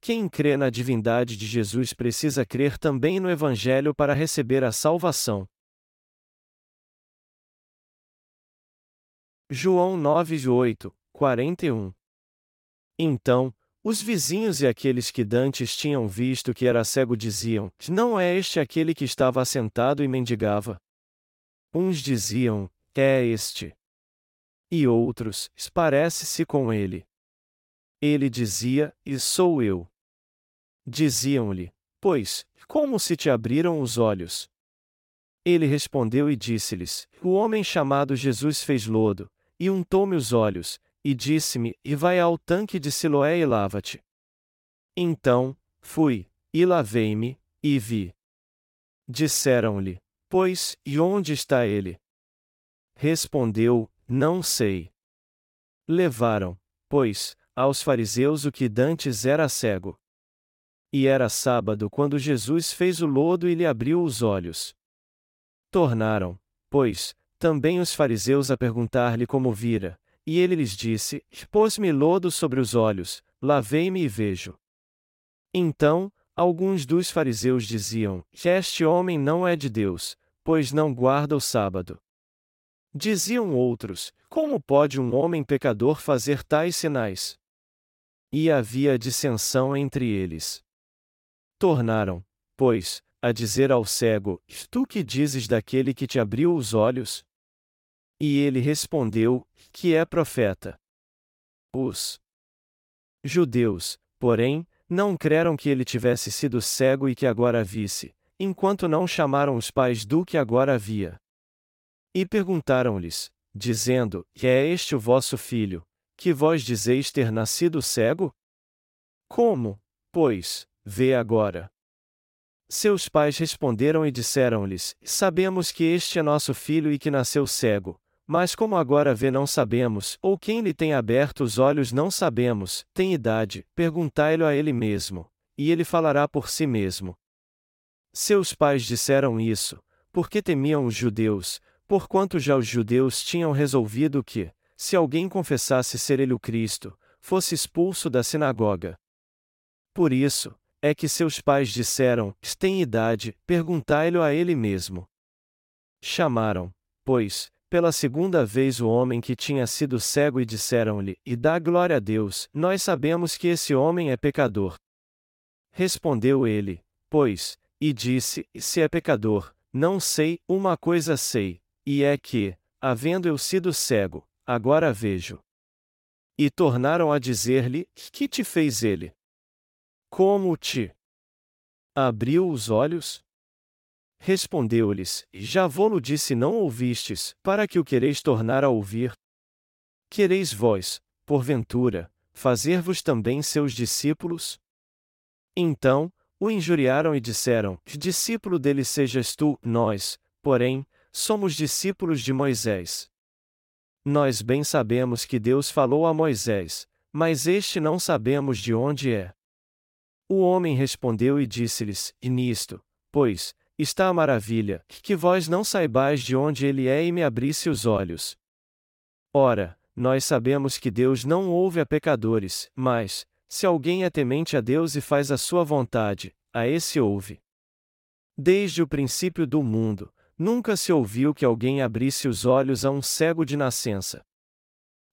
quem crê na divindade de Jesus precisa crer também no Evangelho para receber a salvação. João 9, 8, 41 Então, os vizinhos e aqueles que dantes tinham visto que era cego diziam: Não é este aquele que estava assentado e mendigava? Uns diziam: É este. E outros: Parece-se com ele. Ele dizia: E sou eu. Diziam-lhe: Pois, como se te abriram os olhos? Ele respondeu e disse-lhes: O homem chamado Jesus fez lodo, e untou-me os olhos, e disse-me: E vai ao tanque de Siloé e lava-te. Então, fui, e lavei-me, e vi. Disseram-lhe: Pois, e onde está ele? Respondeu: Não sei. Levaram, pois, aos fariseus o que dantes era cego. E era sábado quando Jesus fez o lodo e lhe abriu os olhos. Tornaram, pois, também os fariseus a perguntar-lhe como vira, e ele lhes disse: Pôs-me lodo sobre os olhos, lavei-me e vejo. Então, alguns dos fariseus diziam: Este homem não é de Deus, pois não guarda o sábado. Diziam outros: Como pode um homem pecador fazer tais sinais? E havia dissensão entre eles. Tornaram, pois, a dizer ao cego: Tu que dizes daquele que te abriu os olhos? E ele respondeu: Que é profeta. Os judeus, porém, não creram que ele tivesse sido cego e que agora visse, enquanto não chamaram os pais do que agora havia. E perguntaram-lhes, dizendo: É este o vosso filho, que vós dizeis ter nascido cego? Como, pois, Vê agora. Seus pais responderam e disseram-lhes: Sabemos que este é nosso filho e que nasceu cego, mas como agora vê não sabemos, ou quem lhe tem aberto os olhos não sabemos, tem idade, perguntai-lo a ele mesmo, e ele falará por si mesmo. Seus pais disseram isso, porque temiam os judeus, porquanto já os judeus tinham resolvido que, se alguém confessasse ser ele o Cristo, fosse expulso da sinagoga. Por isso, é que seus pais disseram: Tem idade, perguntai-lhe a ele mesmo. Chamaram, pois, pela segunda vez o homem que tinha sido cego e disseram-lhe: E dá glória a Deus, nós sabemos que esse homem é pecador. Respondeu ele, pois, e disse: Se é pecador, não sei, uma coisa sei, e é que, havendo eu sido cego, agora vejo. E tornaram a dizer-lhe: Que te fez ele? Como te abriu os olhos? Respondeu-lhes: Já vou-lo disse não ouvistes, para que o quereis tornar a ouvir? Quereis vós, porventura, fazer-vos também seus discípulos? Então, o injuriaram e disseram: Discípulo dele sejas tu, nós, porém, somos discípulos de Moisés. Nós bem sabemos que Deus falou a Moisés, mas este não sabemos de onde é. O homem respondeu e disse-lhes: E nisto, pois, está a maravilha, que vós não saibais de onde ele é e me abrisse os olhos. Ora, nós sabemos que Deus não ouve a pecadores, mas, se alguém é temente a Deus e faz a sua vontade, a esse ouve. Desde o princípio do mundo, nunca se ouviu que alguém abrisse os olhos a um cego de nascença.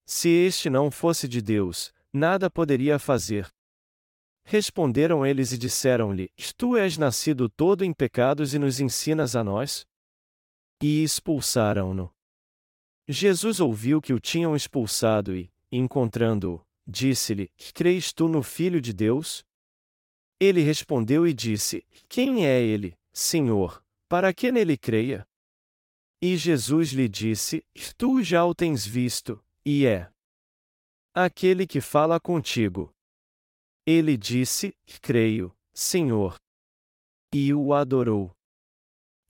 Se este não fosse de Deus, nada poderia fazer. Responderam eles e disseram-lhe: Tu és nascido todo em pecados e nos ensinas a nós? E expulsaram-no. Jesus ouviu que o tinham expulsado e, encontrando-o, disse-lhe: Creis tu no Filho de Deus? Ele respondeu e disse: Quem é ele, Senhor, para que nele creia? E Jesus lhe disse: Tu já o tens visto, e é aquele que fala contigo. Ele disse: Creio, Senhor. E o adorou.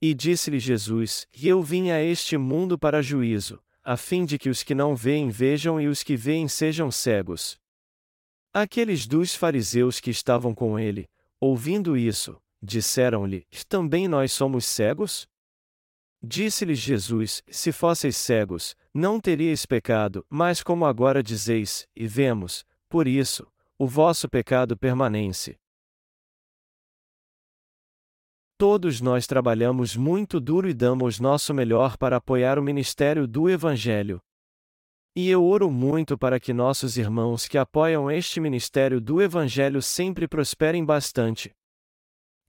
E disse-lhe Jesus: Eu vim a este mundo para juízo, a fim de que os que não veem vejam e os que veem sejam cegos. Aqueles dos fariseus que estavam com ele, ouvindo isso, disseram-lhe: Também nós somos cegos? Disse-lhes Jesus: Se fosseis cegos, não teríeis pecado, mas como agora dizeis, e vemos, por isso, o vosso pecado permanece. Todos nós trabalhamos muito duro e damos nosso melhor para apoiar o ministério do Evangelho. E eu oro muito para que nossos irmãos que apoiam este ministério do Evangelho sempre prosperem bastante.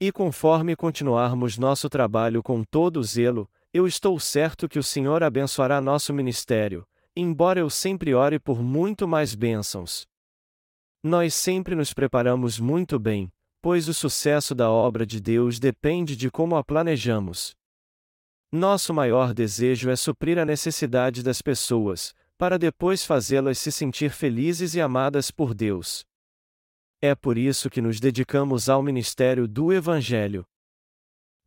E conforme continuarmos nosso trabalho com todo zelo, eu estou certo que o Senhor abençoará nosso ministério, embora eu sempre ore por muito mais bênçãos. Nós sempre nos preparamos muito bem, pois o sucesso da obra de Deus depende de como a planejamos. Nosso maior desejo é suprir a necessidade das pessoas, para depois fazê-las se sentir felizes e amadas por Deus. É por isso que nos dedicamos ao ministério do Evangelho.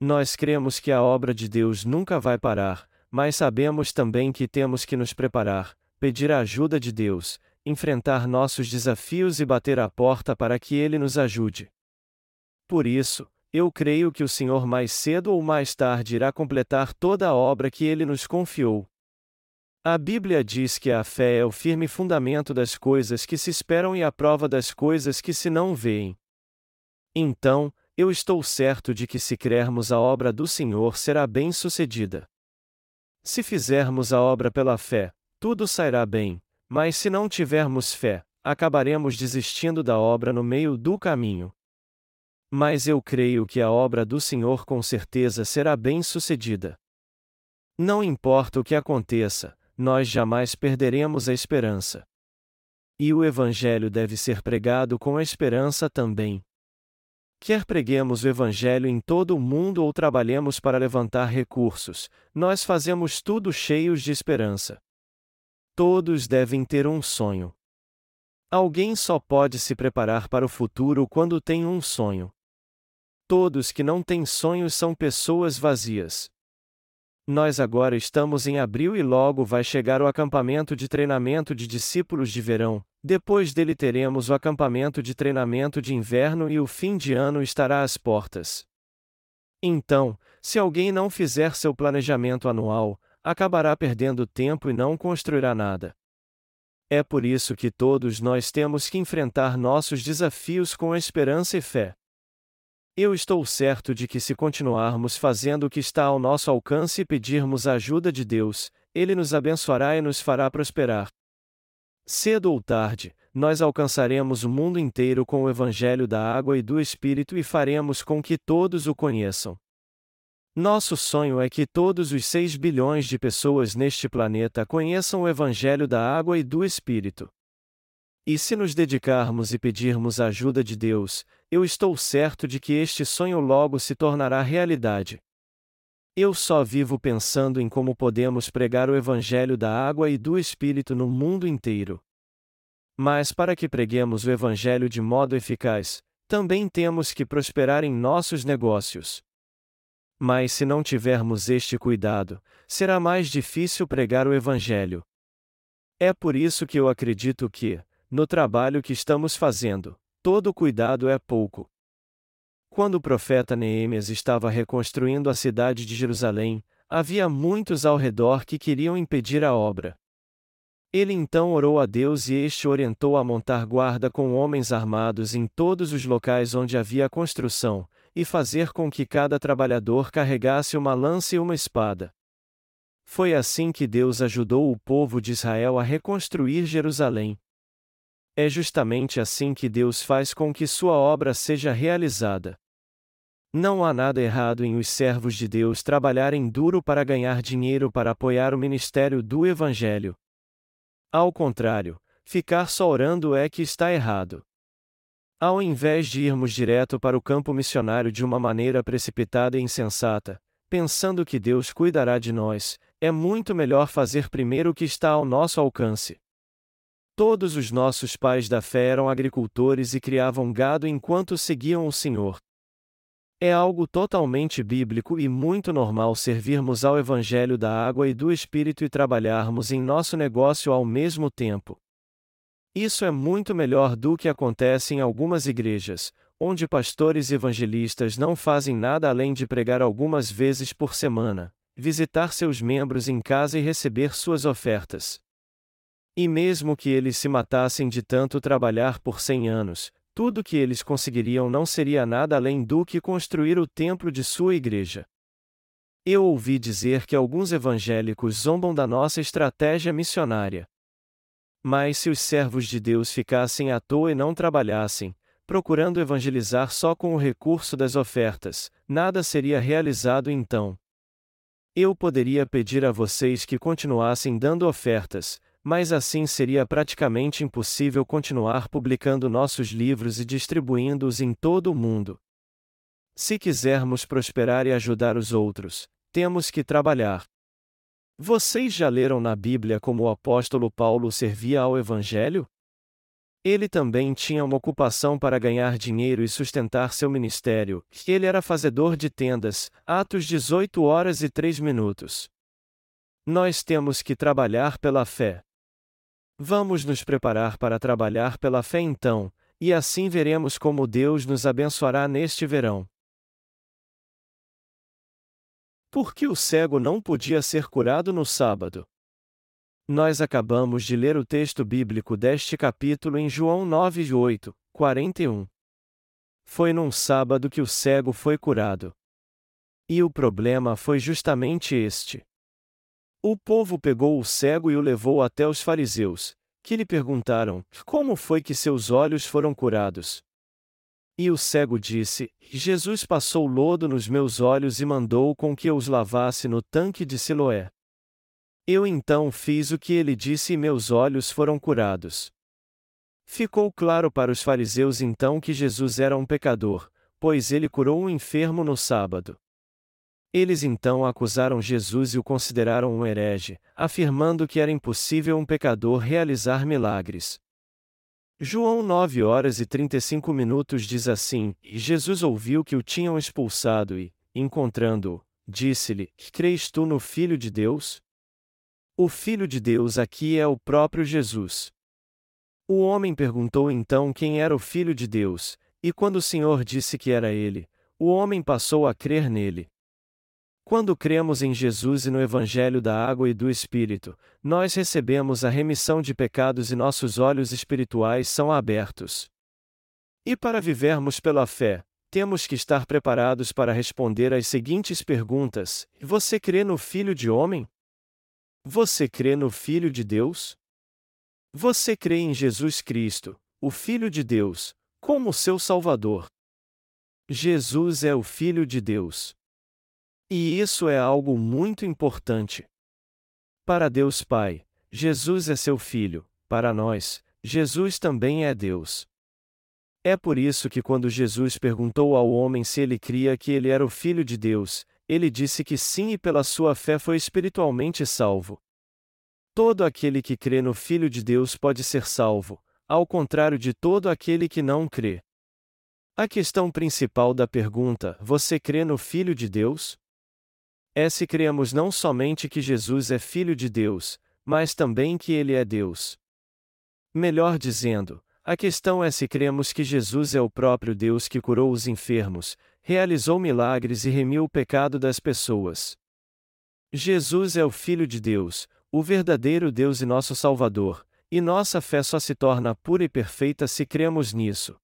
Nós cremos que a obra de Deus nunca vai parar, mas sabemos também que temos que nos preparar, pedir a ajuda de Deus, enfrentar nossos desafios e bater a porta para que Ele nos ajude. Por isso, eu creio que o Senhor mais cedo ou mais tarde irá completar toda a obra que ele nos confiou. A Bíblia diz que a fé é o firme fundamento das coisas que se esperam e a prova das coisas que se não veem. Então, eu estou certo de que se crermos a obra do Senhor será bem sucedida. Se fizermos a obra pela fé, tudo sairá bem, mas se não tivermos fé, acabaremos desistindo da obra no meio do caminho. Mas eu creio que a obra do Senhor com certeza será bem sucedida. Não importa o que aconteça, nós jamais perderemos a esperança. E o Evangelho deve ser pregado com a esperança também. Quer preguemos o Evangelho em todo o mundo ou trabalhemos para levantar recursos, nós fazemos tudo cheios de esperança. Todos devem ter um sonho. Alguém só pode se preparar para o futuro quando tem um sonho. Todos que não têm sonhos são pessoas vazias. Nós agora estamos em abril e logo vai chegar o acampamento de treinamento de discípulos de verão, depois dele teremos o acampamento de treinamento de inverno e o fim de ano estará às portas. Então, se alguém não fizer seu planejamento anual, acabará perdendo tempo e não construirá nada. É por isso que todos nós temos que enfrentar nossos desafios com esperança e fé. Eu estou certo de que se continuarmos fazendo o que está ao nosso alcance e pedirmos a ajuda de Deus, Ele nos abençoará e nos fará prosperar. Cedo ou tarde, nós alcançaremos o mundo inteiro com o Evangelho da água e do Espírito e faremos com que todos o conheçam. Nosso sonho é que todos os 6 bilhões de pessoas neste planeta conheçam o Evangelho da água e do Espírito. E se nos dedicarmos e pedirmos a ajuda de Deus, eu estou certo de que este sonho logo se tornará realidade. Eu só vivo pensando em como podemos pregar o Evangelho da água e do Espírito no mundo inteiro. Mas para que preguemos o Evangelho de modo eficaz, também temos que prosperar em nossos negócios. Mas se não tivermos este cuidado, será mais difícil pregar o Evangelho. É por isso que eu acredito que, no trabalho que estamos fazendo, todo cuidado é pouco. Quando o profeta Neemias estava reconstruindo a cidade de Jerusalém, havia muitos ao redor que queriam impedir a obra. Ele então orou a Deus e este orientou a montar guarda com homens armados em todos os locais onde havia construção, e fazer com que cada trabalhador carregasse uma lança e uma espada. Foi assim que Deus ajudou o povo de Israel a reconstruir Jerusalém. É justamente assim que Deus faz com que sua obra seja realizada. Não há nada errado em os servos de Deus trabalharem duro para ganhar dinheiro para apoiar o ministério do Evangelho. Ao contrário, ficar só orando é que está errado. Ao invés de irmos direto para o campo missionário de uma maneira precipitada e insensata, pensando que Deus cuidará de nós, é muito melhor fazer primeiro o que está ao nosso alcance. Todos os nossos pais da fé eram agricultores e criavam gado enquanto seguiam o Senhor. É algo totalmente bíblico e muito normal servirmos ao Evangelho da água e do Espírito e trabalharmos em nosso negócio ao mesmo tempo. Isso é muito melhor do que acontece em algumas igrejas, onde pastores evangelistas não fazem nada além de pregar algumas vezes por semana, visitar seus membros em casa e receber suas ofertas. E mesmo que eles se matassem de tanto trabalhar por cem anos, tudo que eles conseguiriam não seria nada além do que construir o templo de sua igreja. Eu ouvi dizer que alguns evangélicos zombam da nossa estratégia missionária. Mas se os servos de Deus ficassem à toa e não trabalhassem, procurando evangelizar só com o recurso das ofertas, nada seria realizado então. Eu poderia pedir a vocês que continuassem dando ofertas, mas assim seria praticamente impossível continuar publicando nossos livros e distribuindo-os em todo o mundo. Se quisermos prosperar e ajudar os outros, temos que trabalhar. Vocês já leram na Bíblia como o apóstolo Paulo servia ao Evangelho? Ele também tinha uma ocupação para ganhar dinheiro e sustentar seu ministério. Ele era fazedor de tendas, Atos 18 horas e 3 minutos. Nós temos que trabalhar pela fé. Vamos nos preparar para trabalhar pela fé então, e assim veremos como Deus nos abençoará neste verão. Por que o cego não podia ser curado no sábado? Nós acabamos de ler o texto bíblico deste capítulo em João 9, 8, 41. Foi num sábado que o cego foi curado. E o problema foi justamente este. O povo pegou o cego e o levou até os fariseus, que lhe perguntaram: Como foi que seus olhos foram curados? E o cego disse: Jesus passou lodo nos meus olhos e mandou com que eu os lavasse no tanque de Siloé. Eu então fiz o que ele disse e meus olhos foram curados. Ficou claro para os fariseus então que Jesus era um pecador, pois ele curou um enfermo no sábado. Eles então acusaram Jesus e o consideraram um herege, afirmando que era impossível um pecador realizar milagres. João 9 horas e 35 minutos diz assim: E Jesus ouviu que o tinham expulsado e, encontrando-o, disse-lhe: Crês tu no Filho de Deus? O Filho de Deus aqui é o próprio Jesus. O homem perguntou então quem era o Filho de Deus, e quando o Senhor disse que era ele, o homem passou a crer nele. Quando cremos em Jesus e no Evangelho da Água e do Espírito, nós recebemos a remissão de pecados e nossos olhos espirituais são abertos. E para vivermos pela fé, temos que estar preparados para responder às seguintes perguntas: Você crê no Filho de Homem? Você crê no Filho de Deus? Você crê em Jesus Cristo, o Filho de Deus, como seu Salvador? Jesus é o Filho de Deus. E isso é algo muito importante. Para Deus Pai, Jesus é seu Filho, para nós, Jesus também é Deus. É por isso que quando Jesus perguntou ao homem se ele cria que ele era o Filho de Deus, ele disse que sim e pela sua fé foi espiritualmente salvo. Todo aquele que crê no Filho de Deus pode ser salvo, ao contrário de todo aquele que não crê. A questão principal da pergunta: Você crê no Filho de Deus? É se cremos não somente que Jesus é Filho de Deus, mas também que Ele é Deus. Melhor dizendo, a questão é se cremos que Jesus é o próprio Deus que curou os enfermos, realizou milagres e remiu o pecado das pessoas. Jesus é o Filho de Deus, o verdadeiro Deus e nosso Salvador, e nossa fé só se torna pura e perfeita se cremos nisso.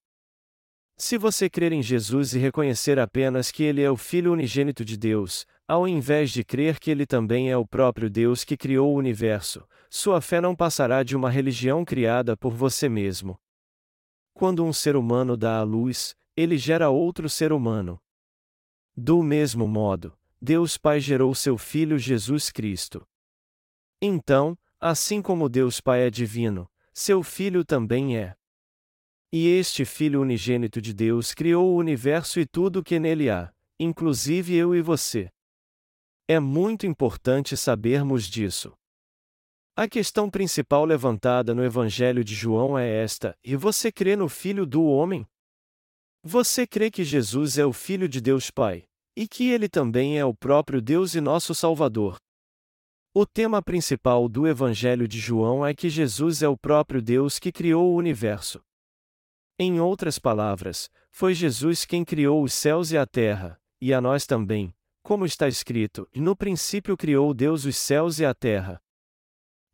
Se você crer em Jesus e reconhecer apenas que Ele é o Filho unigênito de Deus, ao invés de crer que ele também é o próprio Deus que criou o universo, sua fé não passará de uma religião criada por você mesmo. Quando um ser humano dá à luz, ele gera outro ser humano. Do mesmo modo, Deus Pai gerou seu Filho Jesus Cristo. Então, assim como Deus Pai é divino, seu Filho também é. E este Filho unigênito de Deus criou o universo e tudo o que nele há, inclusive eu e você. É muito importante sabermos disso. A questão principal levantada no Evangelho de João é esta: e você crê no Filho do Homem? Você crê que Jesus é o Filho de Deus Pai, e que ele também é o próprio Deus e nosso Salvador? O tema principal do Evangelho de João é que Jesus é o próprio Deus que criou o universo. Em outras palavras, foi Jesus quem criou os céus e a terra, e a nós também, como está escrito: No princípio criou Deus os céus e a terra.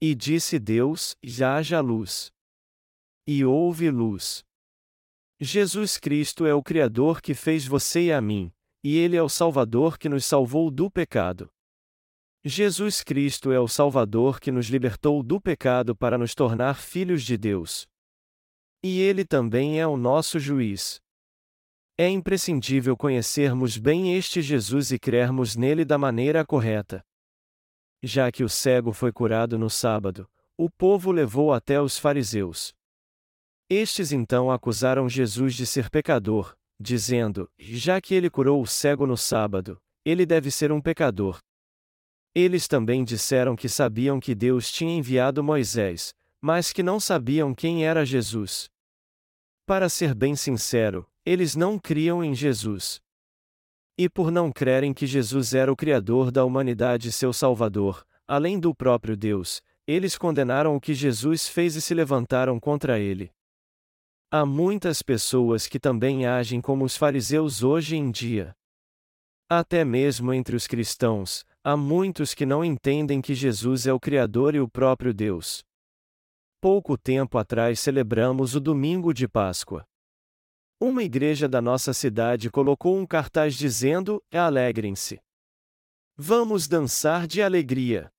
E disse Deus: Já haja luz. E houve luz. Jesus Cristo é o Criador que fez você e a mim, e Ele é o Salvador que nos salvou do pecado. Jesus Cristo é o Salvador que nos libertou do pecado para nos tornar filhos de Deus. E Ele também é o nosso juiz. É imprescindível conhecermos bem este Jesus e crermos nele da maneira correta. Já que o cego foi curado no sábado, o povo levou até os fariseus. Estes então acusaram Jesus de ser pecador, dizendo: Já que ele curou o cego no sábado, ele deve ser um pecador. Eles também disseram que sabiam que Deus tinha enviado Moisés, mas que não sabiam quem era Jesus. Para ser bem sincero, eles não criam em Jesus. E por não crerem que Jesus era o Criador da humanidade e seu Salvador, além do próprio Deus, eles condenaram o que Jesus fez e se levantaram contra ele. Há muitas pessoas que também agem como os fariseus hoje em dia. Até mesmo entre os cristãos, há muitos que não entendem que Jesus é o Criador e o próprio Deus. Pouco tempo atrás celebramos o domingo de Páscoa. Uma igreja da nossa cidade colocou um cartaz dizendo: Alegrem-se. Vamos dançar de alegria.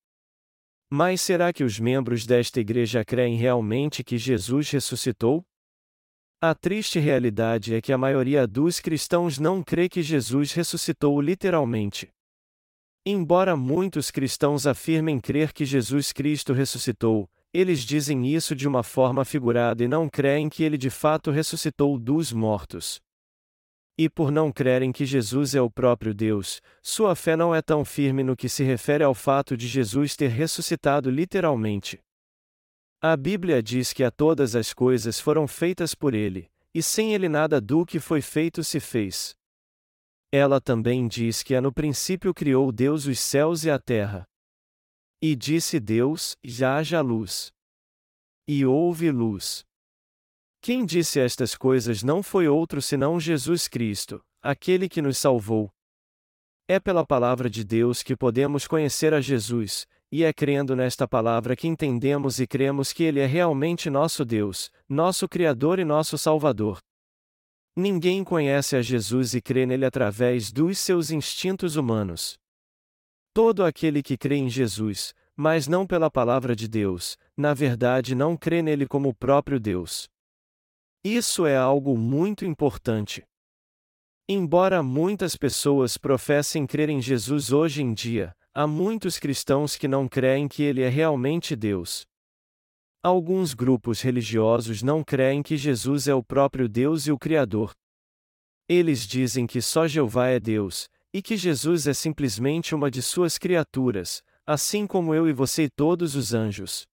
Mas será que os membros desta igreja creem realmente que Jesus ressuscitou? A triste realidade é que a maioria dos cristãos não crê que Jesus ressuscitou literalmente. Embora muitos cristãos afirmem crer que Jesus Cristo ressuscitou, eles dizem isso de uma forma figurada e não creem que ele de fato ressuscitou dos mortos. E por não crerem que Jesus é o próprio Deus, sua fé não é tão firme no que se refere ao fato de Jesus ter ressuscitado literalmente. A Bíblia diz que a todas as coisas foram feitas por ele, e sem ele nada do que foi feito se fez. Ela também diz que é no princípio criou Deus os céus e a terra. E disse Deus: já haja luz. E houve luz. Quem disse estas coisas não foi outro senão Jesus Cristo, aquele que nos salvou. É pela palavra de Deus que podemos conhecer a Jesus, e é crendo nesta palavra que entendemos e cremos que Ele é realmente nosso Deus, nosso Criador e nosso Salvador. Ninguém conhece a Jesus e crê nele através dos seus instintos humanos. Todo aquele que crê em Jesus, mas não pela palavra de Deus, na verdade não crê nele como o próprio Deus. Isso é algo muito importante. Embora muitas pessoas professem crer em Jesus hoje em dia, Há muitos cristãos que não creem que ele é realmente Deus. Alguns grupos religiosos não creem que Jesus é o próprio Deus e o Criador. Eles dizem que só Jeová é Deus, e que Jesus é simplesmente uma de suas criaturas, assim como eu e você e todos os anjos.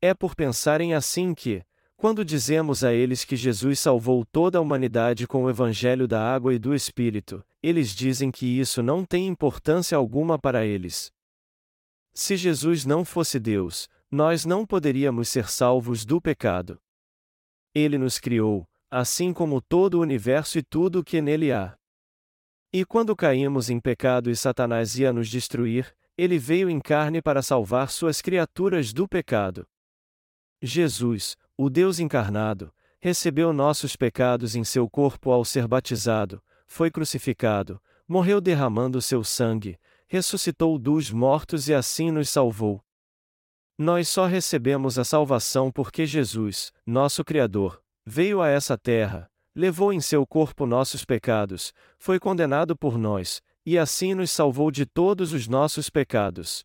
É por pensarem assim que, quando dizemos a eles que Jesus salvou toda a humanidade com o Evangelho da água e do Espírito, eles dizem que isso não tem importância alguma para eles. Se Jesus não fosse Deus, nós não poderíamos ser salvos do pecado. Ele nos criou, assim como todo o universo e tudo o que nele há. E quando caímos em pecado e Satanás ia nos destruir, ele veio em carne para salvar suas criaturas do pecado. Jesus, o Deus encarnado, recebeu nossos pecados em seu corpo ao ser batizado, foi crucificado, morreu derramando seu sangue, ressuscitou dos mortos e assim nos salvou. Nós só recebemos a salvação porque Jesus, nosso Criador, veio a essa terra, levou em seu corpo nossos pecados, foi condenado por nós, e assim nos salvou de todos os nossos pecados.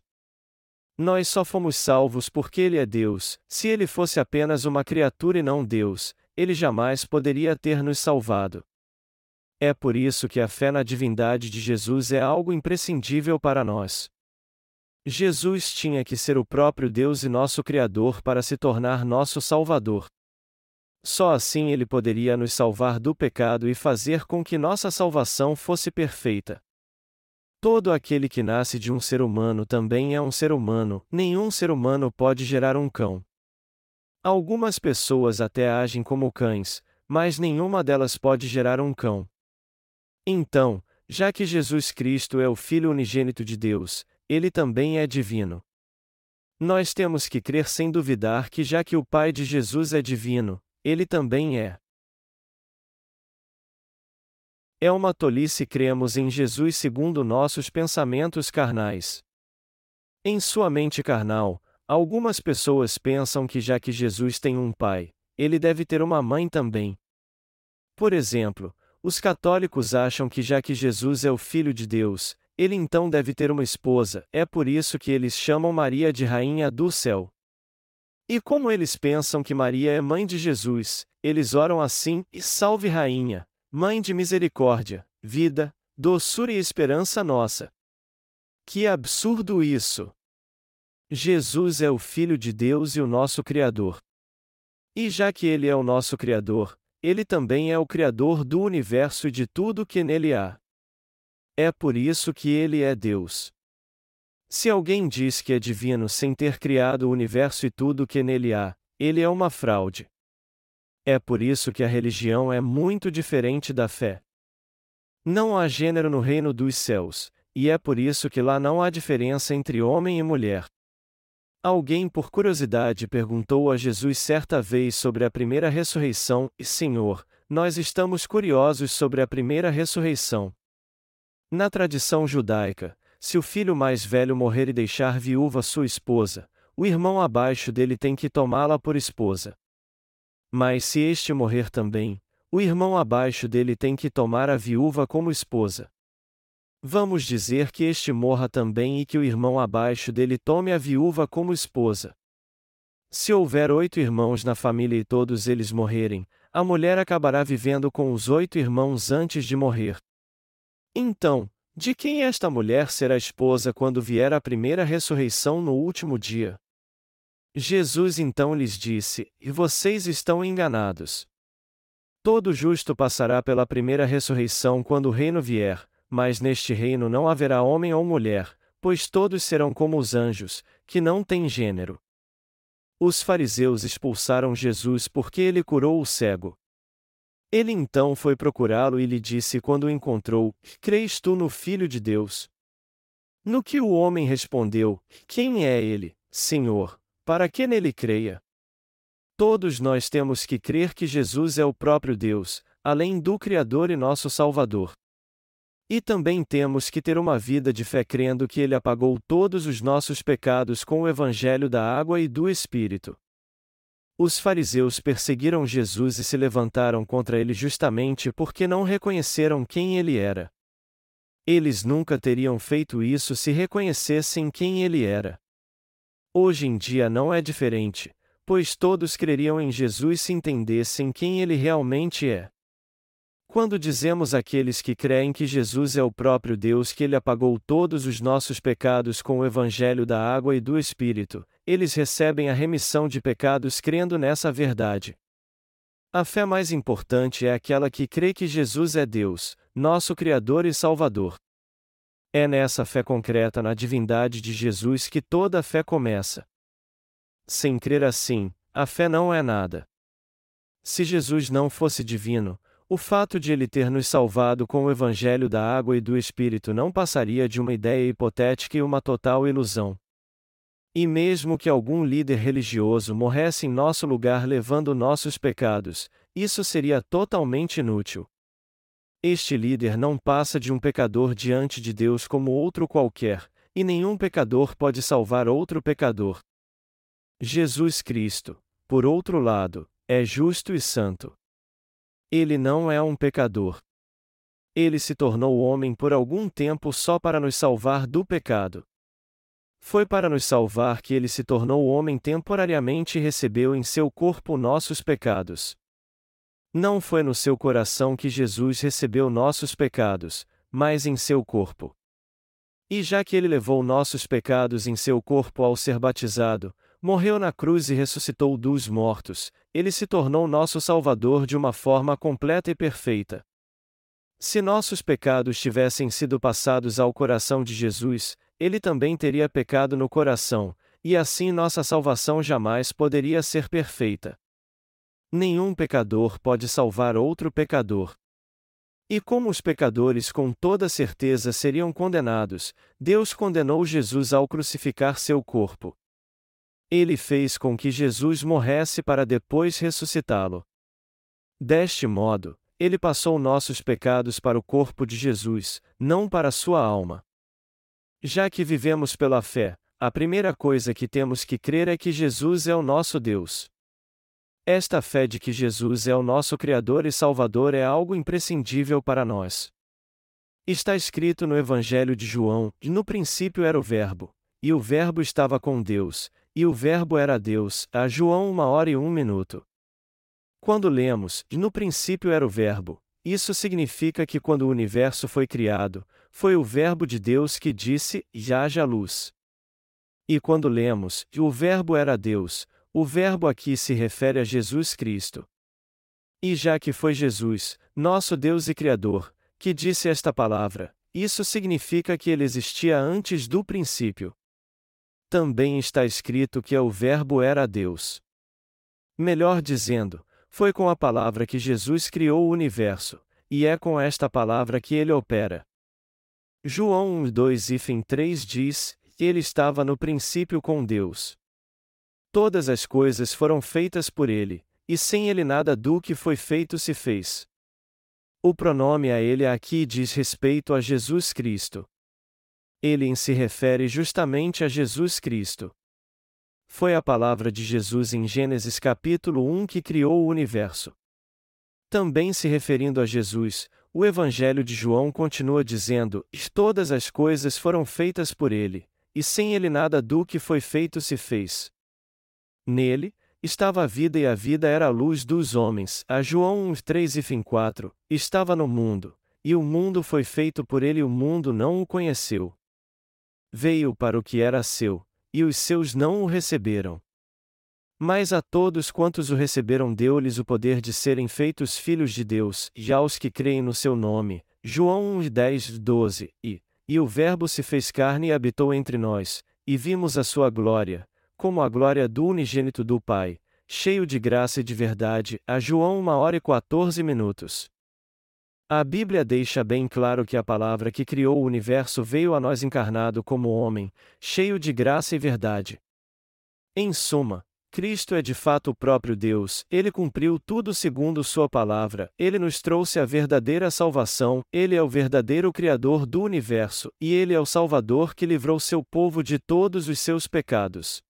Nós só fomos salvos porque Ele é Deus, se Ele fosse apenas uma criatura e não Deus, Ele jamais poderia ter nos salvado. É por isso que a fé na divindade de Jesus é algo imprescindível para nós. Jesus tinha que ser o próprio Deus e nosso Criador para se tornar nosso Salvador. Só assim ele poderia nos salvar do pecado e fazer com que nossa salvação fosse perfeita. Todo aquele que nasce de um ser humano também é um ser humano, nenhum ser humano pode gerar um cão. Algumas pessoas até agem como cães, mas nenhuma delas pode gerar um cão. Então, já que Jesus Cristo é o Filho unigênito de Deus, ele também é divino. Nós temos que crer sem duvidar que, já que o Pai de Jesus é divino, ele também é. É uma tolice cremos em Jesus segundo nossos pensamentos carnais. Em sua mente carnal, algumas pessoas pensam que já que Jesus tem um pai, ele deve ter uma mãe também. Por exemplo, os católicos acham que já que Jesus é o Filho de Deus, ele então deve ter uma esposa, é por isso que eles chamam Maria de Rainha do Céu. E como eles pensam que Maria é mãe de Jesus, eles oram assim: e salve Rainha, Mãe de misericórdia, vida, doçura e esperança nossa. Que absurdo isso! Jesus é o Filho de Deus e o nosso Criador. E já que Ele é o nosso Criador, Ele também é o Criador do universo e de tudo que nele há. É por isso que ele é Deus. Se alguém diz que é divino sem ter criado o universo e tudo que nele há, ele é uma fraude. É por isso que a religião é muito diferente da fé. Não há gênero no reino dos céus, e é por isso que lá não há diferença entre homem e mulher. Alguém por curiosidade perguntou a Jesus certa vez sobre a primeira ressurreição, e Senhor, nós estamos curiosos sobre a primeira ressurreição. Na tradição judaica, se o filho mais velho morrer e deixar viúva sua esposa, o irmão abaixo dele tem que tomá-la por esposa. Mas se este morrer também, o irmão abaixo dele tem que tomar a viúva como esposa. Vamos dizer que este morra também e que o irmão abaixo dele tome a viúva como esposa. Se houver oito irmãos na família e todos eles morrerem, a mulher acabará vivendo com os oito irmãos antes de morrer. Então, de quem esta mulher será esposa quando vier a primeira ressurreição no último dia? Jesus então lhes disse: E vocês estão enganados. Todo justo passará pela primeira ressurreição quando o reino vier, mas neste reino não haverá homem ou mulher, pois todos serão como os anjos, que não têm gênero. Os fariseus expulsaram Jesus porque ele curou o cego, ele então foi procurá-lo e lhe disse quando o encontrou: Crês tu no Filho de Deus? No que o homem respondeu: Quem é ele, Senhor, para que nele creia? Todos nós temos que crer que Jesus é o próprio Deus, além do Criador e nosso Salvador. E também temos que ter uma vida de fé crendo que Ele apagou todos os nossos pecados com o Evangelho da água e do Espírito. Os fariseus perseguiram Jesus e se levantaram contra ele justamente porque não reconheceram quem ele era. Eles nunca teriam feito isso se reconhecessem quem ele era. Hoje em dia não é diferente, pois todos creriam em Jesus se entendessem quem ele realmente é. Quando dizemos àqueles que creem que Jesus é o próprio Deus que ele apagou todos os nossos pecados com o evangelho da água e do Espírito, eles recebem a remissão de pecados crendo nessa verdade. A fé mais importante é aquela que crê que Jesus é Deus, nosso Criador e Salvador. É nessa fé concreta na divindade de Jesus que toda a fé começa. Sem crer assim, a fé não é nada. Se Jesus não fosse divino, o fato de ele ter nos salvado com o evangelho da água e do Espírito não passaria de uma ideia hipotética e uma total ilusão. E mesmo que algum líder religioso morresse em nosso lugar levando nossos pecados, isso seria totalmente inútil. Este líder não passa de um pecador diante de Deus como outro qualquer, e nenhum pecador pode salvar outro pecador. Jesus Cristo, por outro lado, é justo e santo. Ele não é um pecador. Ele se tornou homem por algum tempo só para nos salvar do pecado. Foi para nos salvar que ele se tornou homem temporariamente e recebeu em seu corpo nossos pecados. Não foi no seu coração que Jesus recebeu nossos pecados, mas em seu corpo. E já que ele levou nossos pecados em seu corpo ao ser batizado, morreu na cruz e ressuscitou dos mortos, ele se tornou nosso Salvador de uma forma completa e perfeita. Se nossos pecados tivessem sido passados ao coração de Jesus, ele também teria pecado no coração, e assim nossa salvação jamais poderia ser perfeita. Nenhum pecador pode salvar outro pecador. E como os pecadores com toda certeza seriam condenados, Deus condenou Jesus ao crucificar seu corpo. Ele fez com que Jesus morresse para depois ressuscitá-lo. Deste modo, ele passou nossos pecados para o corpo de Jesus, não para sua alma. Já que vivemos pela fé, a primeira coisa que temos que crer é que Jesus é o nosso Deus. Esta fé de que Jesus é o nosso Criador e Salvador é algo imprescindível para nós. Está escrito no Evangelho de João: No princípio era o Verbo, e o Verbo estava com Deus, e o Verbo era Deus. A João uma hora e um minuto. Quando lemos: No princípio era o Verbo, isso significa que quando o universo foi criado, foi o Verbo de Deus que disse: haja luz. E quando lemos: O Verbo era Deus, o Verbo aqui se refere a Jesus Cristo. E já que foi Jesus, nosso Deus e Criador, que disse esta palavra, isso significa que ele existia antes do princípio. Também está escrito que o Verbo era Deus. Melhor dizendo, foi com a palavra que Jesus criou o universo, e é com esta palavra que ele opera. João 1:2 e 3 diz: Ele estava no princípio com Deus. Todas as coisas foram feitas por ele, e sem ele nada do que foi feito se fez. O pronome a ele aqui diz respeito a Jesus Cristo. Ele se refere justamente a Jesus Cristo. Foi a palavra de Jesus em Gênesis capítulo 1 que criou o universo. Também se referindo a Jesus, o Evangelho de João continua dizendo: Todas as coisas foram feitas por ele, e sem ele nada do que foi feito se fez. Nele, estava a vida e a vida era a luz dos homens. A João 1, 3 e fim 4, estava no mundo, e o mundo foi feito por ele e o mundo não o conheceu. Veio para o que era seu, e os seus não o receberam. Mas a todos quantos o receberam deu-lhes o poder de serem feitos filhos de Deus, e aos que creem no seu nome. João 1, 10, 12, e, e o Verbo se fez carne e habitou entre nós, e vimos a sua glória, como a glória do unigênito do Pai, cheio de graça e de verdade, a João 1 hora e 14 minutos. A Bíblia deixa bem claro que a palavra que criou o universo veio a nós encarnado como homem, cheio de graça e verdade. Em suma, Cristo é de fato o próprio Deus, ele cumpriu tudo segundo Sua palavra, ele nos trouxe a verdadeira salvação, ele é o verdadeiro Criador do universo, e ele é o Salvador que livrou seu povo de todos os seus pecados.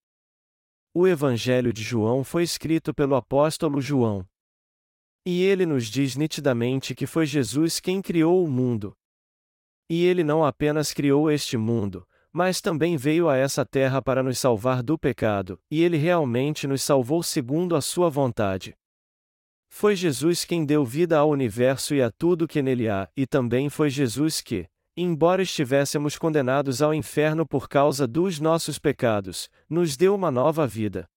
O Evangelho de João foi escrito pelo apóstolo João. E ele nos diz nitidamente que foi Jesus quem criou o mundo. E ele não apenas criou este mundo, mas também veio a essa terra para nos salvar do pecado, e ele realmente nos salvou segundo a sua vontade. Foi Jesus quem deu vida ao universo e a tudo que nele há, e também foi Jesus que, embora estivéssemos condenados ao inferno por causa dos nossos pecados, nos deu uma nova vida.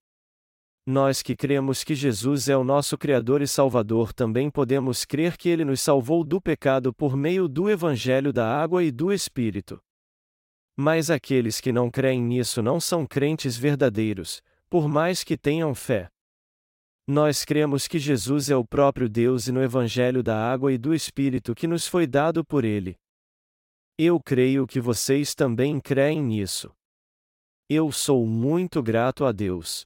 Nós que cremos que Jesus é o nosso Criador e Salvador também podemos crer que Ele nos salvou do pecado por meio do Evangelho da Água e do Espírito. Mas aqueles que não creem nisso não são crentes verdadeiros, por mais que tenham fé. Nós cremos que Jesus é o próprio Deus e no Evangelho da Água e do Espírito que nos foi dado por Ele. Eu creio que vocês também creem nisso. Eu sou muito grato a Deus.